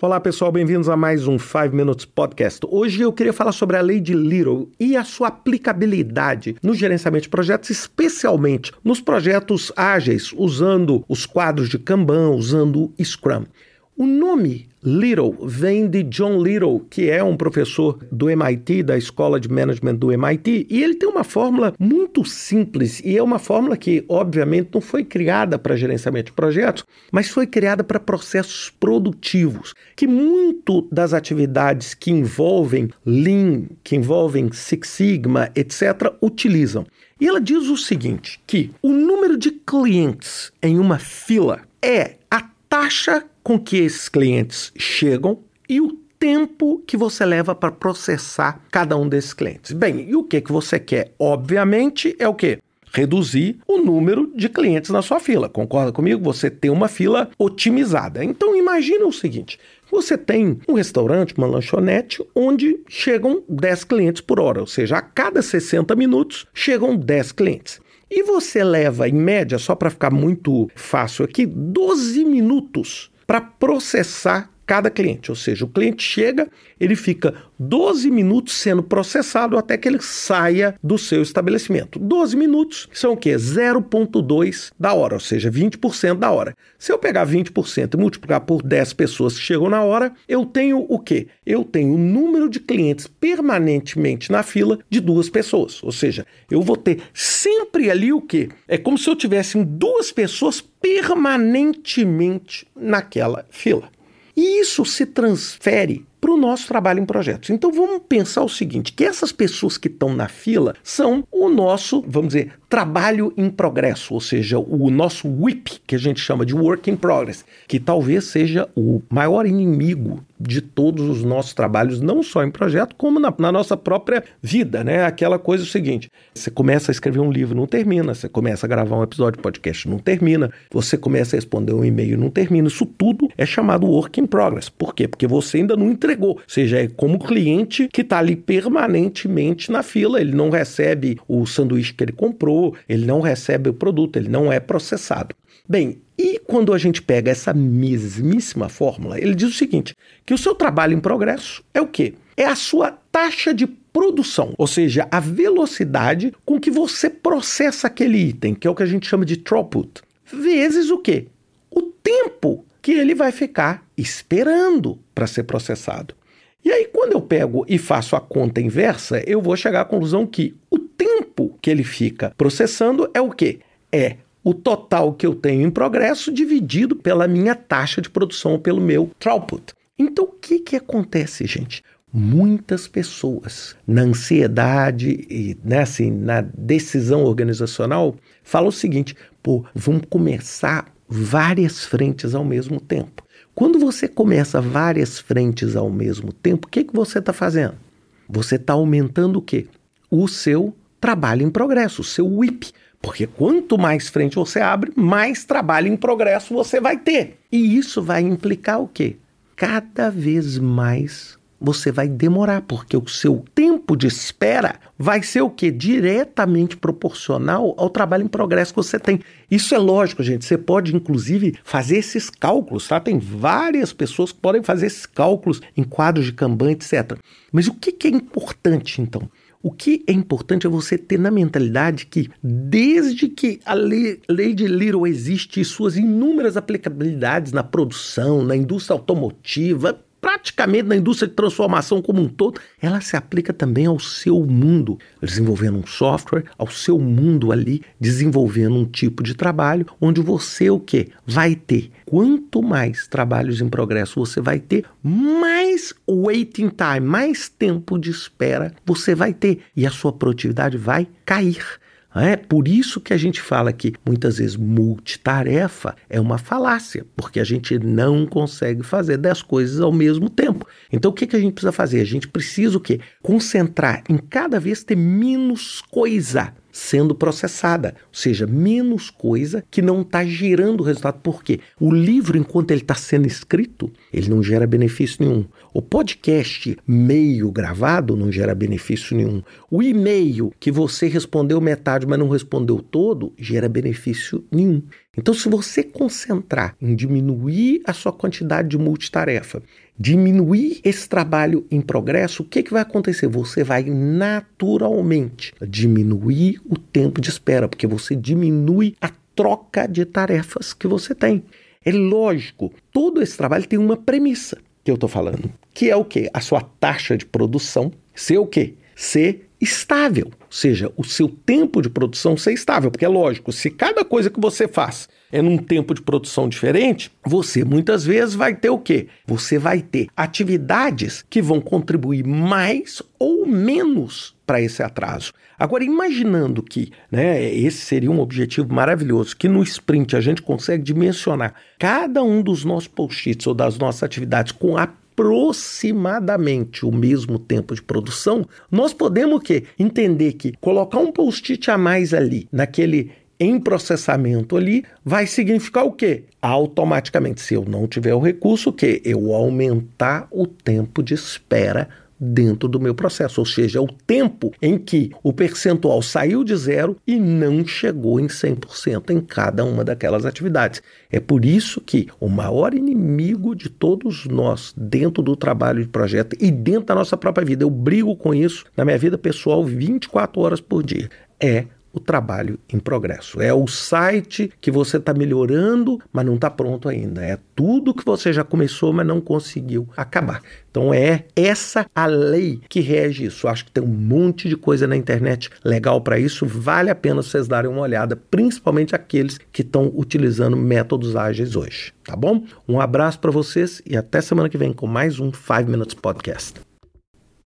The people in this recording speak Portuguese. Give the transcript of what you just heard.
Olá pessoal, bem-vindos a mais um 5 Minutes Podcast. Hoje eu queria falar sobre a lei de Little e a sua aplicabilidade no gerenciamento de projetos, especialmente nos projetos ágeis, usando os quadros de Kanban, usando o Scrum. O nome Little vem de John Little, que é um professor do MIT, da Escola de Management do MIT, e ele tem uma fórmula muito simples, e é uma fórmula que, obviamente, não foi criada para gerenciamento de projetos, mas foi criada para processos produtivos, que muito das atividades que envolvem Lean, que envolvem Six Sigma, etc., utilizam. E ela diz o seguinte, que o número de clientes em uma fila é taxa com que esses clientes chegam e o tempo que você leva para processar cada um desses clientes. Bem, e o que, que você quer? Obviamente é o quê? Reduzir o número de clientes na sua fila. Concorda comigo? Você tem uma fila otimizada. Então imagine o seguinte: você tem um restaurante, uma lanchonete, onde chegam 10 clientes por hora, ou seja, a cada 60 minutos chegam 10 clientes. E você leva, em média, só para ficar muito fácil aqui, 12 minutos para processar cada cliente. Ou seja, o cliente chega, ele fica 12 minutos sendo processado até que ele saia do seu estabelecimento. 12 minutos são o quê? 0,2 da hora, ou seja, 20% da hora. Se eu pegar 20% e multiplicar por 10 pessoas que chegam na hora, eu tenho o quê? Eu tenho o número de clientes permanentemente na fila de duas pessoas. Ou seja, eu vou ter sempre ali o quê? É como se eu tivesse duas pessoas permanentemente naquela fila. E isso se transfere para o nosso trabalho em projetos. Então vamos pensar o seguinte: que essas pessoas que estão na fila são o nosso, vamos dizer, trabalho em progresso, ou seja, o nosso WIP, que a gente chama de Work in Progress, que talvez seja o maior inimigo de todos os nossos trabalhos, não só em projeto, como na, na nossa própria vida, né? Aquela coisa é o seguinte: você começa a escrever um livro, não termina, você começa a gravar um episódio de podcast, não termina, você começa a responder um e-mail, não termina. Isso tudo é chamado Work in Progress. Por quê? Porque você ainda não entregou. Ou seja, é como cliente que está ali permanentemente na fila, ele não recebe o sanduíche que ele comprou ele não recebe o produto, ele não é processado. Bem, e quando a gente pega essa mesmíssima fórmula, ele diz o seguinte: que o seu trabalho em progresso é o quê? É a sua taxa de produção, ou seja, a velocidade com que você processa aquele item, que é o que a gente chama de throughput, vezes o quê? O tempo que ele vai ficar esperando para ser processado. E aí, quando eu pego e faço a conta inversa, eu vou chegar à conclusão que que ele fica processando é o quê? É o total que eu tenho em progresso dividido pela minha taxa de produção, pelo meu throughput. Então, o que, que acontece, gente? Muitas pessoas, na ansiedade e né, assim, na decisão organizacional, falam o seguinte: pô, vamos começar várias frentes ao mesmo tempo. Quando você começa várias frentes ao mesmo tempo, o que, que você está fazendo? Você está aumentando o quê? O seu trabalho em progresso, o seu WIP. Porque quanto mais frente você abre, mais trabalho em progresso você vai ter. E isso vai implicar o quê? Cada vez mais você vai demorar, porque o seu tempo de espera vai ser o quê? Diretamente proporcional ao trabalho em progresso que você tem. Isso é lógico, gente. Você pode, inclusive, fazer esses cálculos, tá? Tem várias pessoas que podem fazer esses cálculos em quadros de Kanban, etc. Mas o que, que é importante, então? O que é importante é você ter na mentalidade que, desde que a lei, lei de Little existe e suas inúmeras aplicabilidades na produção, na indústria automotiva, praticamente na indústria de transformação como um todo, ela se aplica também ao seu mundo, desenvolvendo um software, ao seu mundo ali, desenvolvendo um tipo de trabalho onde você o que vai ter. Quanto mais trabalhos em progresso você vai ter, mais waiting time, mais tempo de espera você vai ter e a sua produtividade vai cair. É por isso que a gente fala que muitas vezes multitarefa é uma falácia, porque a gente não consegue fazer 10 coisas ao mesmo tempo. Então o que, que a gente precisa fazer? A gente precisa o quê? Concentrar em cada vez ter menos coisa sendo processada, ou seja, menos coisa que não está gerando resultado. Por quê? O livro, enquanto ele está sendo escrito, ele não gera benefício nenhum. O podcast meio gravado não gera benefício nenhum. O e-mail que você respondeu metade, mas não respondeu todo, gera benefício nenhum. Então, se você concentrar em diminuir a sua quantidade de multitarefa diminuir esse trabalho em progresso, o que, que vai acontecer? Você vai naturalmente diminuir o tempo de espera, porque você diminui a troca de tarefas que você tem. É lógico, todo esse trabalho tem uma premissa que eu estou falando, que é o quê? A sua taxa de produção ser o quê? Ser estável, seja, o seu tempo de produção ser estável, porque é lógico, se cada coisa que você faz é num tempo de produção diferente, você muitas vezes vai ter o quê? Você vai ter atividades que vão contribuir mais ou menos para esse atraso. Agora, imaginando que né, esse seria um objetivo maravilhoso, que no sprint a gente consegue dimensionar cada um dos nossos post-its ou das nossas atividades com aproximadamente o mesmo tempo de produção, nós podemos? Entender que colocar um post-it a mais ali, naquele em processamento ali, vai significar o quê? Automaticamente, se eu não tiver o recurso, o quê? Eu aumentar o tempo de espera dentro do meu processo, ou seja, o tempo em que o percentual saiu de zero e não chegou em 100% em cada uma daquelas atividades. É por isso que o maior inimigo de todos nós dentro do trabalho de projeto e dentro da nossa própria vida, eu brigo com isso na minha vida pessoal 24 horas por dia, é o trabalho em progresso. É o site que você está melhorando, mas não está pronto ainda. É tudo que você já começou, mas não conseguiu acabar. Então é essa a lei que rege isso. Acho que tem um monte de coisa na internet legal para isso. Vale a pena vocês darem uma olhada, principalmente aqueles que estão utilizando métodos ágeis hoje. Tá bom? Um abraço para vocês e até semana que vem com mais um 5 Minutes Podcast.